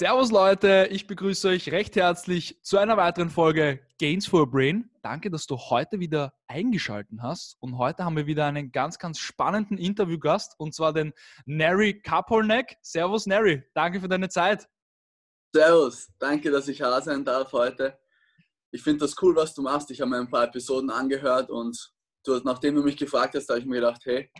Servus Leute, ich begrüße euch recht herzlich zu einer weiteren Folge Gains for a Brain. Danke, dass du heute wieder eingeschaltet hast. Und heute haben wir wieder einen ganz, ganz spannenden Interviewgast und zwar den Nary Kapolnek. Servus Nary, danke für deine Zeit. Servus, danke, dass ich da sein darf heute. Ich finde das cool, was du machst. Ich habe mir ein paar Episoden angehört und du, nachdem du mich gefragt hast, habe ich mir gedacht, hey,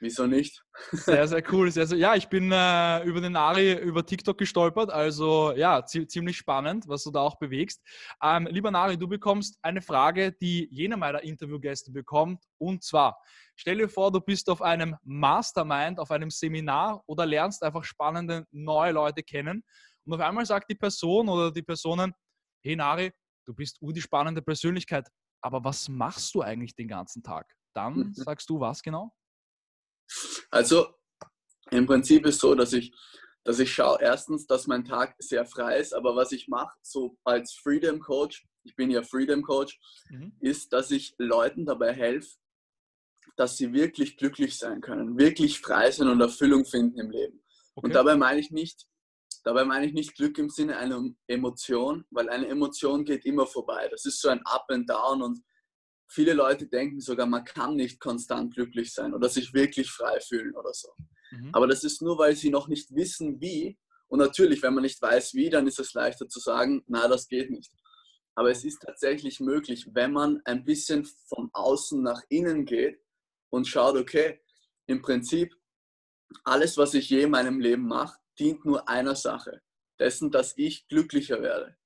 Wieso nicht? Sehr, sehr cool. Sehr, sehr, ja, ich bin äh, über den Ari über TikTok gestolpert. Also ja, ziemlich spannend, was du da auch bewegst. Ähm, lieber Nari, du bekommst eine Frage, die jener meiner Interviewgäste bekommt. Und zwar, stell dir vor, du bist auf einem Mastermind, auf einem Seminar oder lernst einfach spannende neue Leute kennen. Und auf einmal sagt die Person oder die Personen, hey Nari, du bist die spannende Persönlichkeit, aber was machst du eigentlich den ganzen Tag? Dann sagst du was genau? Also im Prinzip ist so, dass ich, dass ich schaue erstens, dass mein Tag sehr frei ist, aber was ich mache, so als Freedom Coach, ich bin ja Freedom Coach, mhm. ist, dass ich Leuten dabei helfe, dass sie wirklich glücklich sein können, wirklich frei sein und Erfüllung finden im Leben. Okay. Und dabei meine ich nicht, dabei meine ich nicht Glück im Sinne einer Emotion, weil eine Emotion geht immer vorbei. Das ist so ein Up and Down und viele Leute denken sogar, man kann nicht konstant glücklich sein oder sich wirklich frei fühlen oder so. Mhm. Aber das ist nur, weil sie noch nicht wissen, wie. Und natürlich, wenn man nicht weiß, wie, dann ist es leichter zu sagen, na, das geht nicht. Aber es ist tatsächlich möglich, wenn man ein bisschen von außen nach innen geht und schaut, okay, im Prinzip, alles, was ich je in meinem Leben mache, dient nur einer Sache, dessen, dass ich glücklicher werde.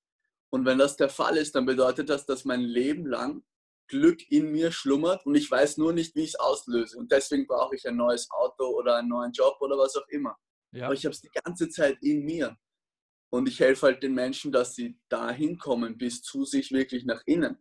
Und wenn das der Fall ist, dann bedeutet das, dass mein Leben lang Glück in mir schlummert und ich weiß nur nicht, wie ich es auslöse. Und deswegen brauche ich ein neues Auto oder einen neuen Job oder was auch immer. Ja. Aber ich habe es die ganze Zeit in mir. Und ich helfe halt den Menschen, dass sie dahin kommen, bis zu sich wirklich nach innen.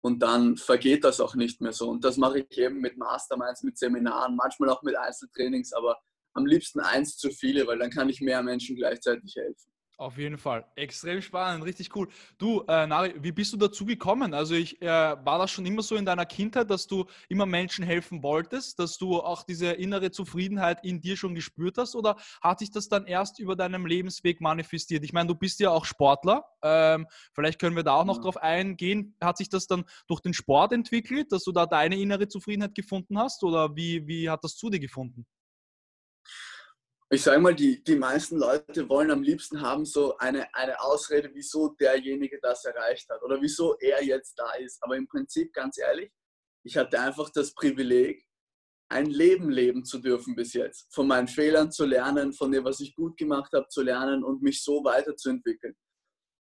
Und dann vergeht das auch nicht mehr so. Und das mache ich eben mit Masterminds, mit Seminaren, manchmal auch mit Einzeltrainings, aber am liebsten eins zu viele, weil dann kann ich mehr Menschen gleichzeitig helfen. Auf jeden Fall. Extrem spannend, richtig cool. Du, äh, Nari, wie bist du dazu gekommen? Also ich, äh, war das schon immer so in deiner Kindheit, dass du immer Menschen helfen wolltest, dass du auch diese innere Zufriedenheit in dir schon gespürt hast oder hat sich das dann erst über deinem Lebensweg manifestiert? Ich meine, du bist ja auch Sportler. Ähm, vielleicht können wir da auch noch ja. drauf eingehen. Hat sich das dann durch den Sport entwickelt, dass du da deine innere Zufriedenheit gefunden hast oder wie, wie hat das zu dir gefunden? Ich sage mal, die, die meisten Leute wollen am liebsten haben so eine, eine Ausrede, wieso derjenige das erreicht hat oder wieso er jetzt da ist. Aber im Prinzip, ganz ehrlich, ich hatte einfach das Privileg, ein Leben leben zu dürfen bis jetzt. Von meinen Fehlern zu lernen, von dem, was ich gut gemacht habe, zu lernen und mich so weiterzuentwickeln.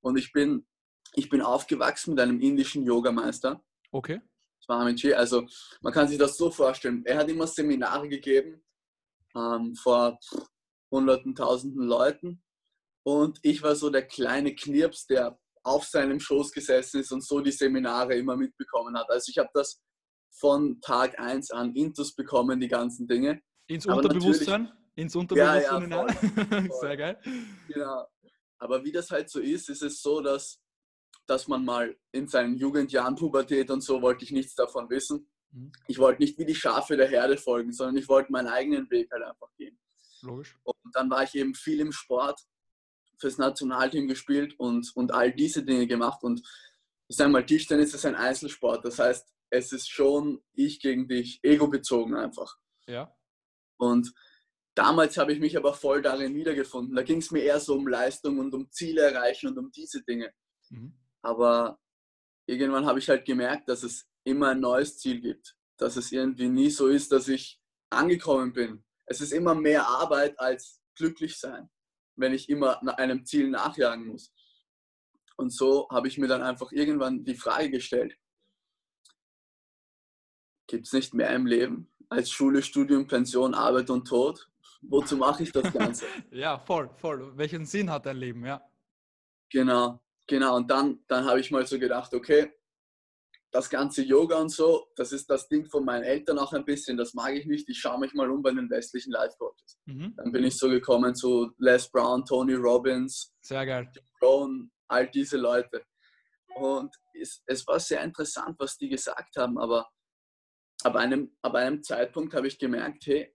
Und ich bin, ich bin aufgewachsen mit einem indischen Yogameister. Okay. Swamiji. Also man kann sich das so vorstellen. Er hat immer Seminare gegeben ähm, vor hunderten, tausenden Leuten. Und ich war so der kleine Knirps, der auf seinem Schoß gesessen ist und so die Seminare immer mitbekommen hat. Also ich habe das von Tag 1 an intus bekommen, die ganzen Dinge. Ins Unterbewusstsein? Ins Unterbewusstsein? Ja, ja, voll, voll. Sehr geil. Genau. Aber wie das halt so ist, ist es so, dass, dass man mal in seinen Jugendjahren, Pubertät und so, wollte ich nichts davon wissen. Mhm. Ich wollte nicht wie die Schafe der Herde folgen, sondern ich wollte meinen eigenen Weg halt einfach gehen. Logisch. Und dann war ich eben viel im Sport, fürs Nationalteam gespielt und, und all diese Dinge gemacht. Und ich sage mal, Tischtennis ist ein Einzelsport. Das heißt, es ist schon ich gegen dich, ego-bezogen einfach. Ja. Und damals habe ich mich aber voll darin wiedergefunden. Da ging es mir eher so um Leistung und um Ziele erreichen und um diese Dinge. Mhm. Aber irgendwann habe ich halt gemerkt, dass es immer ein neues Ziel gibt. Dass es irgendwie nie so ist, dass ich angekommen bin es ist immer mehr Arbeit als glücklich sein, wenn ich immer einem Ziel nachjagen muss. Und so habe ich mir dann einfach irgendwann die Frage gestellt, gibt es nicht mehr im Leben als Schule, Studium, Pension, Arbeit und Tod? Wozu mache ich das Ganze? ja, voll, voll. Welchen Sinn hat dein Leben, ja? Genau, genau. Und dann, dann habe ich mal so gedacht, okay, das ganze Yoga und so, das ist das Ding von meinen Eltern auch ein bisschen, das mag ich nicht. Ich schaue mich mal um bei den westlichen Life Coaches. Mhm. Dann bin ich so gekommen zu Les Brown, Tony Robbins, sehr geil. Brown, all diese Leute. Und es, es, war sehr interessant, was die gesagt haben, aber ab einem, ab einem Zeitpunkt habe ich gemerkt, hey,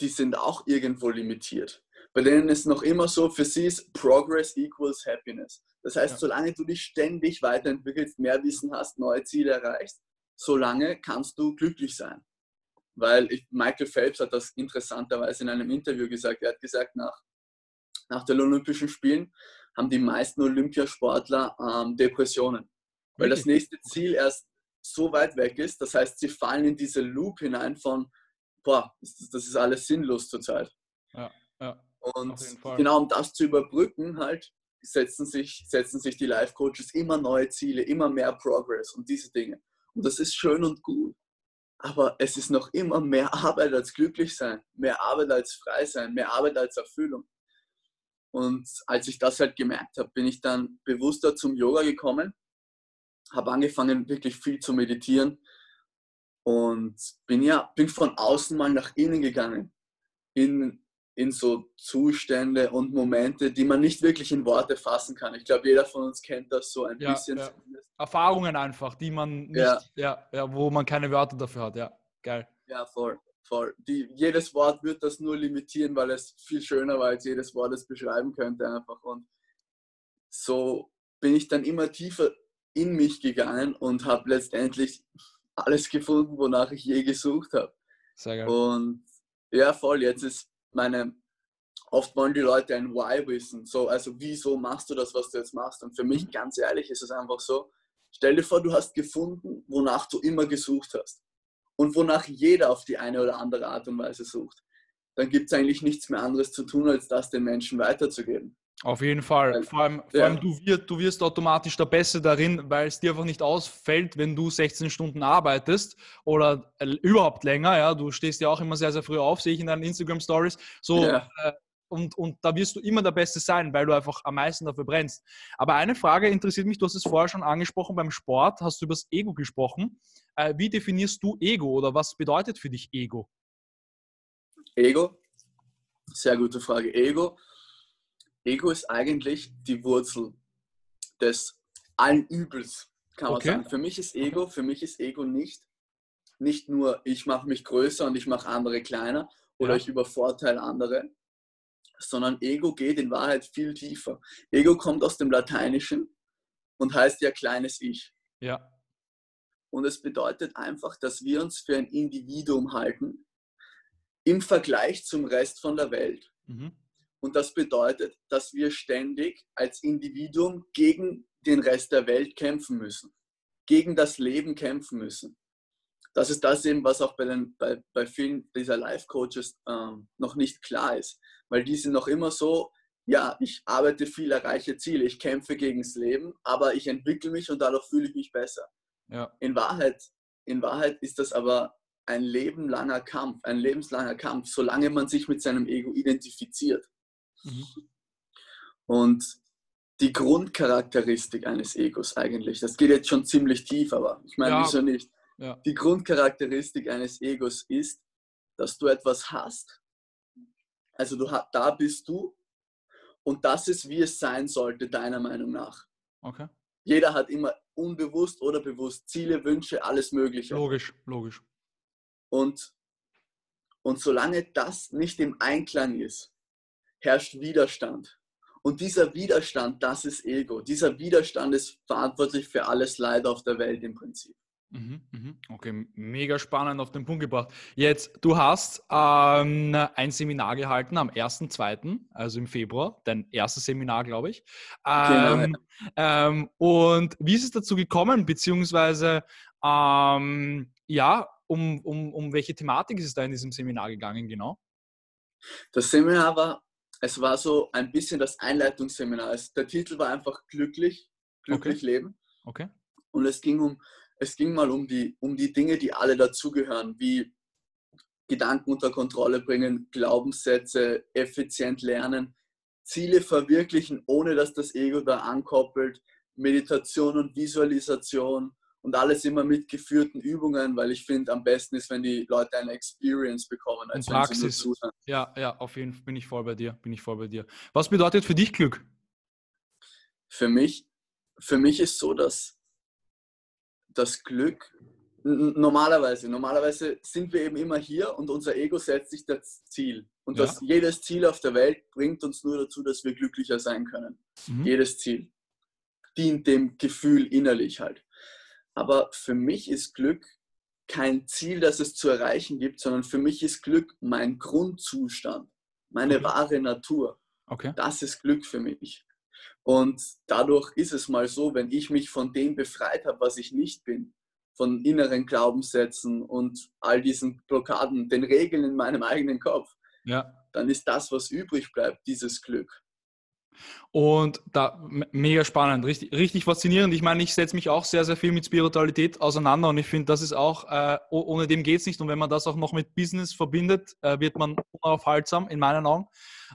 die sind auch irgendwo limitiert. Bei denen ist noch immer so, für sie ist Progress equals Happiness. Das heißt, Ja. solange du dich ständig weiterentwickelst, mehr Wissen hast, neue Ziele erreichst, solange kannst du glücklich sein. Weil ich, Michael Phelps hat das interessanterweise in einem Interview gesagt. Er hat gesagt, nach, nach den Olympischen Spielen haben die meisten Olympiasportler ähm, Depressionen. Weil das nächste Ziel erst so weit weg ist. Das heißt, sie fallen in diese Loop hinein von, boah, das, ist alles sinnlos zurzeit. Ja. Und genau um das zu überbrücken, halt, setzen sich, setzen sich die Life-Coaches immer neue Ziele, immer mehr Progress und diese Dinge. Und das ist schön und gut. Aber es ist noch immer mehr Arbeit als glücklich sein, mehr Arbeit als frei sein, mehr Arbeit als Erfüllung. Und als ich das halt gemerkt habe, bin ich dann bewusster zum Yoga gekommen, habe angefangen, wirklich viel zu meditieren und bin ja bin von außen mal nach innen gegangen. In, in so Zustände und Momente, die man nicht wirklich in Worte fassen kann. Ich glaube, jeder von uns kennt das so ein Ja, bisschen. ja. Erfahrungen einfach, die man nicht, Ja. ja. Ja, wo man keine Wörter dafür hat. Ja, geil. Ja, voll. voll. Die, jedes Wort wird das nur limitieren, weil es viel schöner war, als jedes Wort es beschreiben könnte einfach. Und so bin ich dann immer tiefer in mich gegangen und habe letztendlich alles gefunden, wonach ich je gesucht habe. Sehr geil. Und ja, voll, jetzt ist meine, oft wollen die Leute ein Why wissen. So, also wieso machst du das, was du jetzt machst? Und für mich, ganz ehrlich, ist es einfach so, stell dir vor, du hast gefunden, wonach du immer gesucht hast. Und wonach jeder auf die eine oder andere Art und Weise sucht. Dann gibt es eigentlich nichts mehr anderes zu tun, als das den Menschen weiterzugeben. Auf jeden Fall. Vor allem, vor ja. allem du, wirst, du wirst automatisch der Beste darin, weil es dir einfach nicht ausfällt, wenn du 16 Stunden arbeitest oder äh, überhaupt länger. Ja, du stehst ja auch immer sehr, sehr früh auf, sehe ich in deinen Instagram Stories. So, Ja. äh, und, und da wirst du immer der Beste sein, weil du einfach am meisten dafür brennst. Aber eine Frage interessiert mich, du hast es vorher schon angesprochen, beim Sport hast du über das Ego gesprochen. Äh, wie definierst du Ego oder was bedeutet für dich Ego? Ego? Sehr gute Frage. Ego? Ego ist eigentlich die Wurzel des allen Übels, kann man Okay. sagen. Für mich ist Ego, für mich ist Ego nicht, nicht nur, ich mache mich größer und ich mache andere kleiner oder Ja. ich übervorteile andere, sondern Ego geht in Wahrheit viel tiefer. Ego kommt aus dem Lateinischen und heißt ja kleines Ich. Ja, Und es bedeutet einfach, dass wir uns für ein Individuum halten im Vergleich zum Rest von der Welt. mhm. Und das bedeutet, dass wir ständig als Individuum gegen den Rest der Welt kämpfen müssen, gegen das Leben kämpfen müssen. Das ist das eben, was auch bei, den, bei, bei vielen dieser Life-Coaches ähm, noch nicht klar ist. Weil die sind noch immer so, ja, ich arbeite viel, erreiche Ziele, ich kämpfe gegen das Leben, aber ich entwickle mich und dadurch fühle ich mich besser. ja, In Wahrheit, in Wahrheit ist das aber ein lebenlanger Kampf, ein lebenslanger Kampf, solange man sich mit seinem Ego identifiziert. Mhm. Und die Grundcharakteristik eines Egos eigentlich, das geht jetzt schon ziemlich tief, aber ich meine, Ja. wieso nicht? ja. Die Grundcharakteristik eines Egos ist, dass du etwas hast. Also du da bist du und das ist, wie es sein sollte, deiner Meinung nach. Okay. Jeder hat immer unbewusst oder bewusst Ziele, Wünsche, alles Mögliche. Logisch, logisch. Und, und solange das nicht im Einklang ist, herrscht Widerstand. Und dieser Widerstand, das ist Ego. Dieser Widerstand ist verantwortlich für alles Leid auf der Welt im Prinzip. Mhm, mhm. Okay, mega spannend auf den Punkt gebracht. Jetzt, du hast ähm, ein Seminar gehalten am 1.2., also im Februar, dein erstes Seminar, glaube ich. Genau, Ähm, ähm, und wie ist es dazu gekommen, beziehungsweise, ähm, ja, um, um, um welche Thematik ist es da in diesem Seminar gegangen, genau? Das Seminar war, es war so ein bisschen das Einleitungsseminar. Es, der Titel war einfach glücklich, glücklich leben. Okay. Und es ging um, es ging mal um die, um die Dinge, die alle dazugehören, wie Gedanken unter Kontrolle bringen, Glaubenssätze, effizient lernen, Ziele verwirklichen, ohne dass das Ego da ankoppelt, Meditation und Visualisation und alles immer mit geführten Übungen, weil ich finde, am besten ist, wenn die Leute eine Experience bekommen, als Und wenn sie nur Praxis. zuhören. Ja, ja, auf jeden Fall bin ich voll bei dir, bin ich voll bei dir. Was bedeutet für dich Glück? Für mich, für mich ist so, dass das Glück Normalerweise, normalerweise sind wir eben immer hier und unser Ego setzt sich das Ziel. Und ja. das, jedes Ziel auf der Welt bringt uns nur dazu, dass wir glücklicher sein können. Mhm. Jedes Ziel dient dem Gefühl innerlich halt. Aber für mich ist Glück kein Ziel, das es zu erreichen gibt, sondern für mich ist Glück mein Grundzustand, meine okay. wahre Natur. Okay. Das ist Glück für mich. Und dadurch ist es mal so, wenn ich mich von dem befreit habe, was ich nicht bin, von inneren Glaubenssätzen und all diesen Blockaden, den Regeln in meinem eigenen Kopf, ja. dann ist das, was übrig bleibt, dieses Glück. Und da mega spannend, richtig, richtig faszinierend. Ich meine, ich setze mich auch sehr, sehr viel mit Spiritualität auseinander und ich finde, das ist auch, äh, ohne dem geht es nicht. Und wenn man das auch noch mit Business verbindet, äh, wird man unaufhaltsam, in meinen Augen.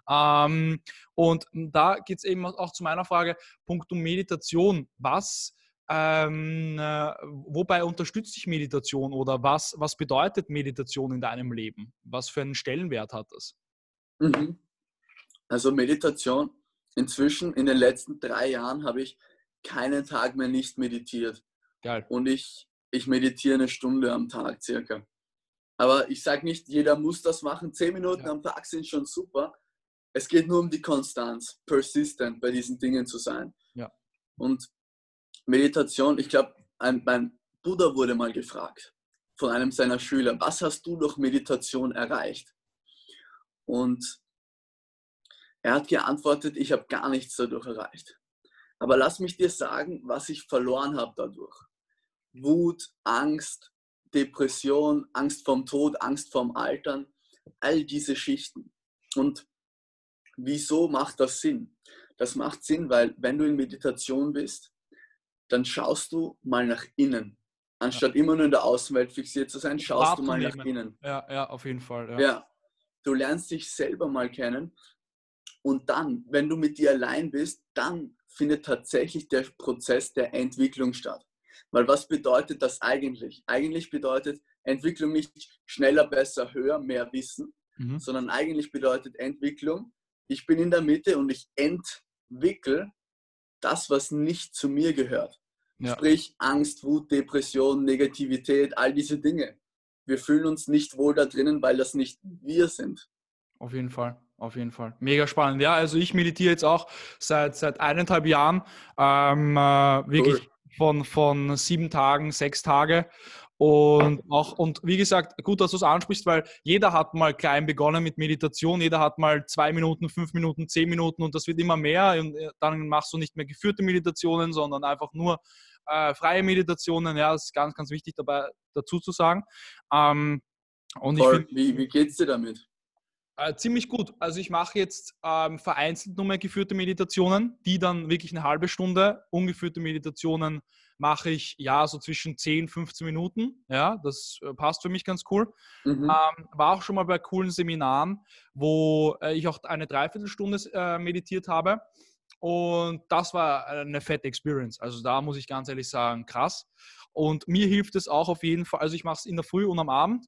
Ähm, und da geht es eben auch zu meiner Frage, Punkt um Meditation. Was ähm, äh, wobei unterstützt dich Meditation oder was, was bedeutet Meditation in deinem Leben? Was für einen Stellenwert hat das? Mhm. Also Meditation, inzwischen in den letzten drei Jahren habe ich keinen Tag mehr nicht meditiert. Geil. Und ich, ich meditiere eine Stunde am Tag circa. Aber ich sage nicht, jeder muss das machen. Zehn Minuten ja. am Tag sind schon super. Es geht nur um die Konstanz, persistent bei diesen Dingen zu sein. Ja. Und Meditation, ich glaube, mein Bruder wurde mal gefragt von einem seiner Schüler, was hast du durch Meditation erreicht? Und er hat geantwortet, ich habe gar nichts dadurch erreicht. Aber lass mich dir sagen, was ich verloren habe dadurch. Wut, Angst, Depression, Angst vom Tod, Angst vom Altern, all diese Schichten. Und wieso macht das Sinn? Das macht Sinn, weil wenn du in Meditation bist, dann schaust du mal nach innen. Anstatt ja. immer nur in der Außenwelt fixiert zu sein, schaust du mal nach innen. Ja, ja, auf jeden Fall. Ja. ja. Du lernst dich selber mal kennen und dann, wenn du mit dir allein bist, dann findet tatsächlich der Prozess der Entwicklung statt. Weil was bedeutet das eigentlich? Eigentlich bedeutet Entwicklung nicht schneller, besser, höher, mehr Wissen, mhm. sondern eigentlich bedeutet Entwicklung, ich bin in der Mitte und ich entwickle das, was nicht zu mir gehört. Ja. Sprich Angst, Wut, Depression, Negativität, all diese Dinge. Wir fühlen uns nicht wohl da drinnen, weil das nicht wir sind. Auf jeden Fall, auf jeden Fall. Mega spannend. Ja, also ich meditiere jetzt auch seit, seit eineinhalb Jahren ähm, äh, wirklich cool. von, von sieben Tagen, sechs Tage und auch, und wie gesagt, gut, dass du es ansprichst, weil jeder hat mal klein begonnen mit Meditation, jeder hat mal zwei Minuten, fünf Minuten, zehn Minuten und das wird immer mehr. Und äh, dann machst du nicht mehr geführte Meditationen, sondern einfach nur äh, freie Meditationen. Ja, das ist ganz, ganz wichtig dabei dazu zu sagen. Ähm, und Voll. Find, wie, wie geht's dir damit? Äh, ziemlich gut. Also ich mache jetzt ähm, vereinzelt nur mehr geführte Meditationen, die dann wirklich eine halbe Stunde, ungeführte Meditationen mache ich ja so zwischen 10, 15 Minuten. Ja, das äh, passt für mich ganz cool. Mhm. Ähm, war auch schon mal bei coolen Seminaren, wo äh, ich auch eine Dreiviertelstunde äh, meditiert habe. Und das war eine fette Experience. Also da muss ich ganz ehrlich sagen, krass. Und mir hilft es auch auf jeden Fall. Also ich mache es in der Früh und am Abend.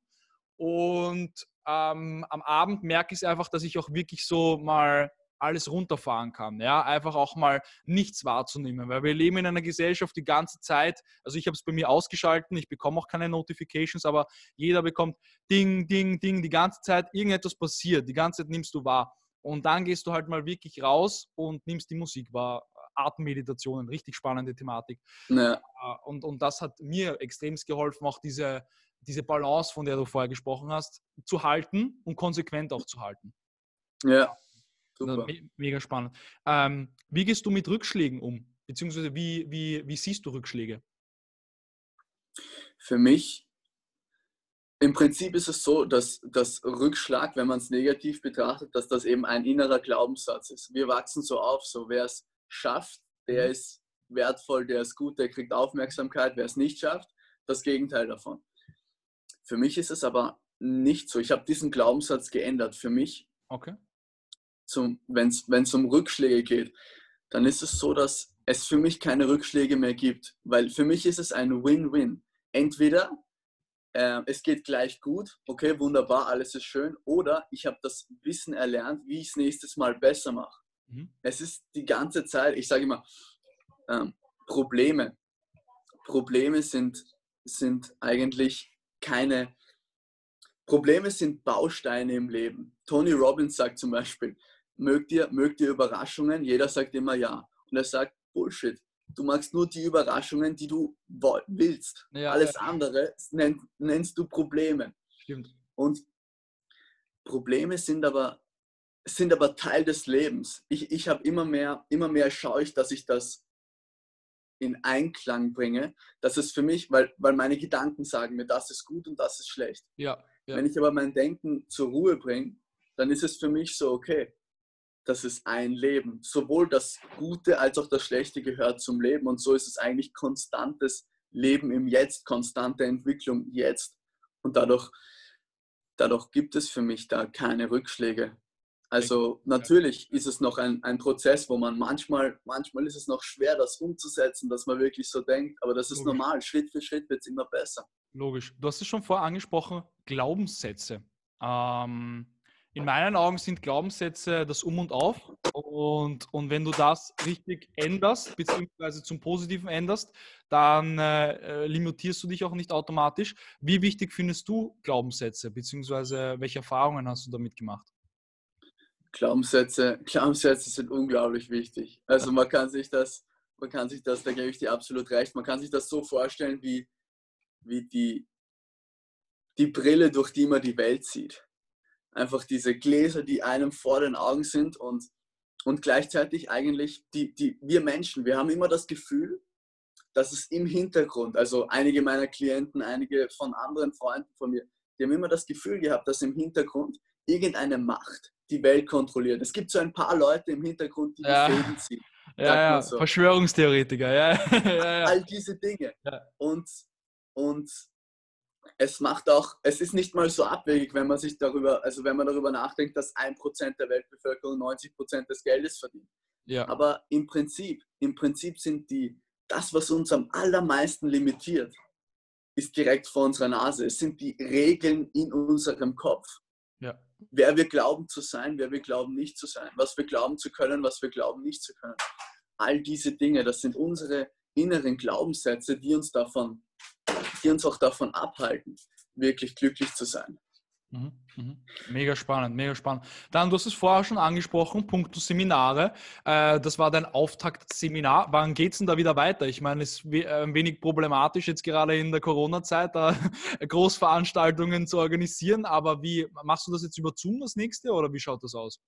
Und ähm, am Abend merke ich einfach, dass ich auch wirklich so mal alles runterfahren kann. Ja, einfach auch mal nichts wahrzunehmen, weil wir leben in einer Gesellschaft die ganze Zeit. Also ich habe es bei mir ausgeschalten, ich bekomme auch keine Notifications, aber jeder bekommt Ding, Ding, Ding, die ganze Zeit irgendetwas passiert, die ganze Zeit nimmst du wahr. Und dann gehst du halt mal wirklich raus und nimmst die Musik wahr. Atemmeditationen, richtig spannende Thematik. Ja. Äh, und, und das hat mir extremst geholfen, auch diese, diese Balance, von der du vorher gesprochen hast, zu halten und konsequent auch zu halten. Ja, Super. Mega spannend. Ähm, wie gehst du mit Rückschlägen um? Beziehungsweise wie, wie, wie siehst du Rückschläge? Für mich, im Prinzip ist es so, dass das Rückschlag, wenn man es negativ betrachtet, dass das eben ein innerer Glaubenssatz ist. Wir wachsen so auf, so wer es schafft, der mhm. ist wertvoll, der ist gut, der kriegt Aufmerksamkeit, wer es nicht schafft, das Gegenteil davon. Für mich ist es aber nicht so. Ich habe diesen Glaubenssatz geändert. Für mich okay wenn es um Rückschläge geht, dann ist es so, dass es für mich keine Rückschläge mehr gibt. Weil für mich ist es ein Win-Win. Entweder äh, es geht gleich gut, okay, wunderbar, alles ist schön, oder ich habe das Wissen erlernt, wie ich es nächstes Mal besser mache. Mhm. Es ist die ganze Zeit, ich sage immer, ähm, Probleme. Probleme sind sind eigentlich keine Probleme sind Bausteine im Leben. Tony Robbins sagt zum Beispiel, mögt ihr, mögt ihr Überraschungen? Jeder sagt immer ja. Und er sagt, Bullshit. Du magst nur die Überraschungen, die du willst. Ja, Alles ja. andere nenn, nennst du Probleme. Stimmt. Und Probleme sind aber, sind aber Teil des Lebens. Ich, ich habe immer mehr, immer mehr schaue ich, dass ich das in Einklang bringe. Das ist für mich, weil, weil meine Gedanken sagen mir, das ist gut und das ist schlecht. Ja, ja. Wenn ich aber mein Denken zur Ruhe bringe, dann ist es für mich so, okay, das ist ein Leben. Sowohl das Gute als auch das Schlechte gehört zum Leben. Und so ist es eigentlich konstantes Leben im Jetzt, konstante Entwicklung jetzt. Und dadurch, dadurch gibt es für mich da keine Rückschläge. Also natürlich ist es noch ein, ein Prozess, wo man manchmal, manchmal ist es noch schwer, das umzusetzen, dass man wirklich so denkt, aber das ist Logisch. normal. Schritt für Schritt wird es immer besser. Logisch. Du hast es schon vorher angesprochen, Glaubenssätze. Ähm, in meinen Augen sind Glaubenssätze das Um und Auf. Und, und wenn du das richtig änderst, beziehungsweise zum Positiven änderst, dann äh, äh, limitierst du dich auch nicht automatisch. Wie wichtig findest du Glaubenssätze, beziehungsweise welche Erfahrungen hast du damit gemacht? Glaubenssätze, Glaubenssätze sind unglaublich wichtig. Also man kann sich das, man kann sich das, da gebe ich dir absolut recht, man kann sich das so vorstellen wie, wie die, die Brille, durch die man die Welt sieht einfach diese Gläser, die einem vor den Augen sind und, und gleichzeitig eigentlich die, die, wir Menschen, wir haben immer das Gefühl, dass es im Hintergrund, also einige meiner Klienten, einige von anderen Freunden von mir, die haben immer das Gefühl gehabt, dass im Hintergrund irgendeine Macht die Welt kontrolliert. Es gibt so ein paar Leute im Hintergrund, die ja. die Fäden ziehen. Ja, ja. So. Verschwörungstheoretiker, ja. ja. All diese Dinge. Und, und es macht auch, es ist nicht mal so abwegig, wenn man sich darüber, also wenn man darüber nachdenkt, dass ein Prozent der Weltbevölkerung 90 Prozent des Geldes verdient. Ja. Aber im Prinzip, im Prinzip sind die, das, was uns am allermeisten limitiert, ist direkt vor unserer Nase. Es sind die Regeln in unserem Kopf. Ja. Wer wir glauben zu sein, wer wir glauben nicht zu sein, was wir glauben zu können, was wir glauben nicht zu können. All diese Dinge, das sind unsere inneren Glaubenssätze, die uns davon die uns auch davon abhalten, wirklich glücklich zu sein. Mhm, mhm. Mega spannend, mega spannend. Dann, du hast es vorher schon angesprochen, Punkto Seminare. Äh, das war dein Auftaktseminar. Wann geht es denn da wieder weiter? Ich meine, es ist äh, ein wenig problematisch jetzt gerade in der Corona-Zeit, da Großveranstaltungen zu organisieren. Aber wie machst du das jetzt über Zoom das nächste oder wie schaut das aus?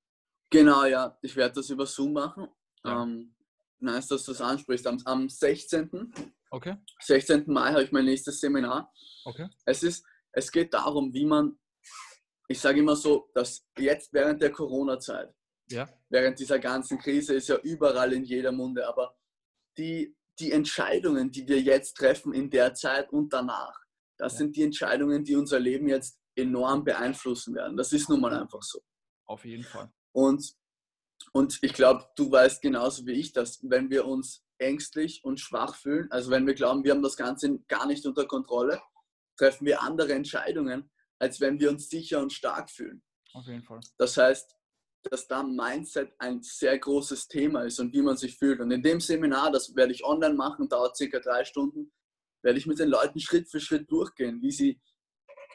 Genau, ja. Ich werde das über Zoom machen. Ja. Ähm, nice, dass du das ansprichst. Am, am 16. Okay. 16. Mai habe ich mein nächstes Seminar. Okay. Es, ist, es geht darum, wie man, ich sage immer so, dass jetzt während der Corona-Zeit, ja. während dieser ganzen Krise ist ja überall in jeder Munde, aber die, die Entscheidungen, die wir jetzt treffen in der Zeit und danach, das ja. sind die Entscheidungen, die unser Leben jetzt enorm beeinflussen werden. Das ist nun mal einfach so. Auf jeden Fall. Und, und ich glaube, du weißt genauso wie ich, dass wenn wir uns ängstlich und schwach fühlen, also wenn wir glauben, wir haben das Ganze gar nicht unter Kontrolle, treffen wir andere Entscheidungen, als wenn wir uns sicher und stark fühlen. Auf jeden Fall. Das heißt, dass da Mindset ein sehr großes Thema ist und wie man sich fühlt. Und in dem Seminar, das werde ich online machen, dauert circa drei Stunden, werde ich mit den Leuten Schritt für Schritt durchgehen, wie sie,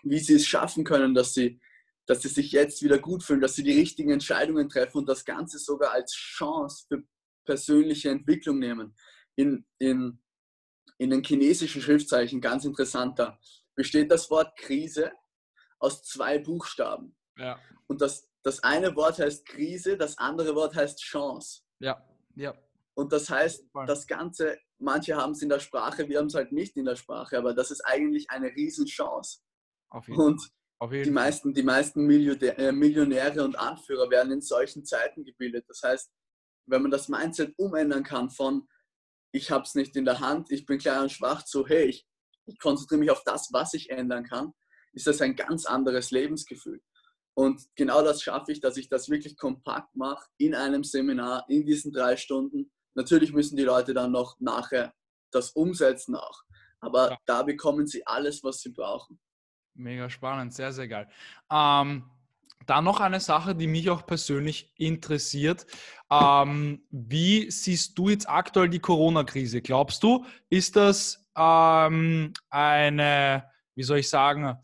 wie sie es schaffen können, dass sie, dass sie sich jetzt wieder gut fühlen, dass sie die richtigen Entscheidungen treffen und das Ganze sogar als Chance für persönliche Entwicklung nehmen. In, in, in den chinesischen Schriftzeichen, ganz interessanter, besteht das Wort Krise aus zwei Buchstaben. Ja. Und das, das eine Wort heißt Krise, das andere Wort heißt Chance. Ja, ja. Und das heißt, das Ganze, manche haben es in der Sprache, wir haben es halt nicht in der Sprache, aber das ist eigentlich eine Riesenchance. Auf jeden und Auf jeden die meisten, die meisten äh, Millionäre und Anführer werden in solchen Zeiten gebildet. Das heißt, wenn man das Mindset umändern kann von ich habe es nicht in der Hand, ich bin klein und schwach zu hey, ich, ich konzentriere mich auf das, was ich ändern kann, ist das ein ganz anderes Lebensgefühl. Und genau das schaffe ich, dass ich das wirklich kompakt mache in einem Seminar, in diesen drei Stunden. Natürlich müssen die Leute dann noch nachher das umsetzen auch. Aber ja. da bekommen sie alles, was sie brauchen. Mega spannend, sehr, sehr geil. Ähm, dann noch eine Sache, die mich auch persönlich interessiert. Ähm, wie siehst du jetzt aktuell die Corona-Krise? Glaubst du, ist das ähm, eine, wie soll ich sagen,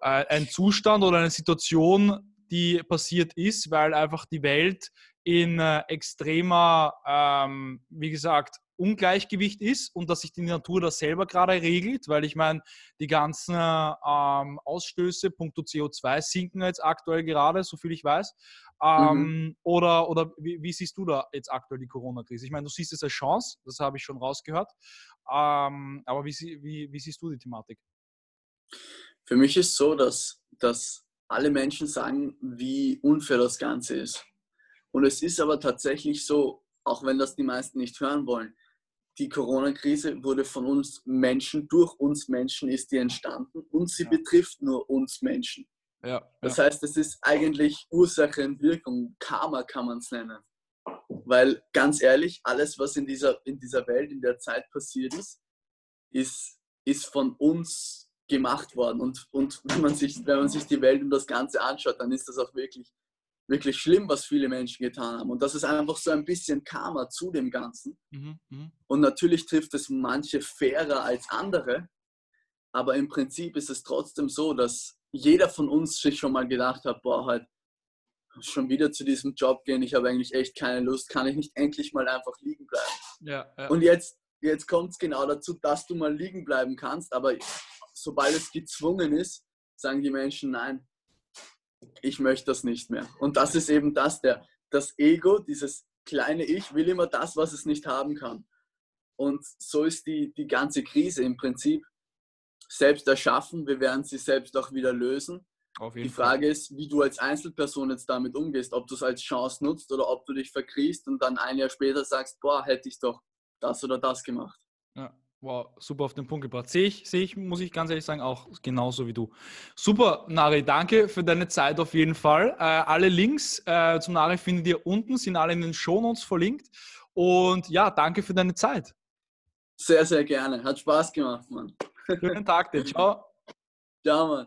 äh, ein Zustand oder eine Situation, die passiert ist, weil einfach die Welt in äh, extremer, ähm, wie gesagt, Ungleichgewicht ist und dass sich die Natur das selber gerade regelt, weil ich meine, die ganzen ähm, Ausstöße, punkto CO2 sinken jetzt aktuell gerade, soviel ich weiß. Ähm, mhm. Oder, oder wie, wie, siehst du da jetzt aktuell die Corona-Krise? Ich meine, du siehst es als Chance, das habe ich schon rausgehört. Ähm, aber wie, wie, wie siehst du die Thematik? Für mich ist so, dass, dass alle Menschen sagen, wie unfair das Ganze ist. Und es ist aber tatsächlich so, auch wenn das die meisten nicht hören wollen, die Corona-Krise wurde von uns Menschen, durch uns Menschen ist die entstanden und sie ja. betrifft nur uns Menschen. Ja, das ja. heißt, es ist eigentlich Ursache und Wirkung, Karma kann man es nennen. Weil ganz ehrlich, alles, was in dieser, in dieser Welt in der Zeit passiert ist, ist, ist von uns gemacht worden. Und, und wenn, man sich, wenn man sich die Welt und das Ganze anschaut, dann ist das auch wirklich wirklich schlimm, was viele Menschen getan haben. Und das ist einfach so ein bisschen Karma zu dem Ganzen. Mhm, mh. Und natürlich trifft es manche fairer als andere, aber im Prinzip ist es trotzdem so, dass jeder von uns sich schon mal gedacht hat, boah, halt schon wieder zu diesem Job gehen, ich habe eigentlich echt keine Lust, kann ich nicht endlich mal einfach liegen bleiben. Ja, ja. Und jetzt, jetzt kommt es genau dazu, dass du mal liegen bleiben kannst, aber sobald es gezwungen ist, sagen die Menschen, nein, ich möchte das nicht mehr. Und das ist eben das, der, das Ego, dieses kleine Ich will immer das, was es nicht haben kann. Und so ist die, die ganze Krise im Prinzip selbst erschaffen. Wir werden sie selbst auch wieder lösen. die Frage Fall. ist, wie du als Einzelperson jetzt damit umgehst, ob du es als Chance nutzt oder ob du dich verkriechst und dann ein Jahr später sagst, boah, hätte ich doch das oder das gemacht. Ja. Wow, super auf den Punkt gebracht. Sehe ich, sehe ich, muss ich ganz ehrlich sagen, auch genauso wie du. Super, Nari, danke für deine Zeit auf jeden Fall. Äh, alle Links äh, zum Nari findet ihr unten, sind alle in den Shownotes verlinkt. Und ja, danke für deine Zeit. Sehr, sehr gerne. Hat Spaß gemacht, Mann. Schönen Tag dir. Ciao. Ciao, Mann.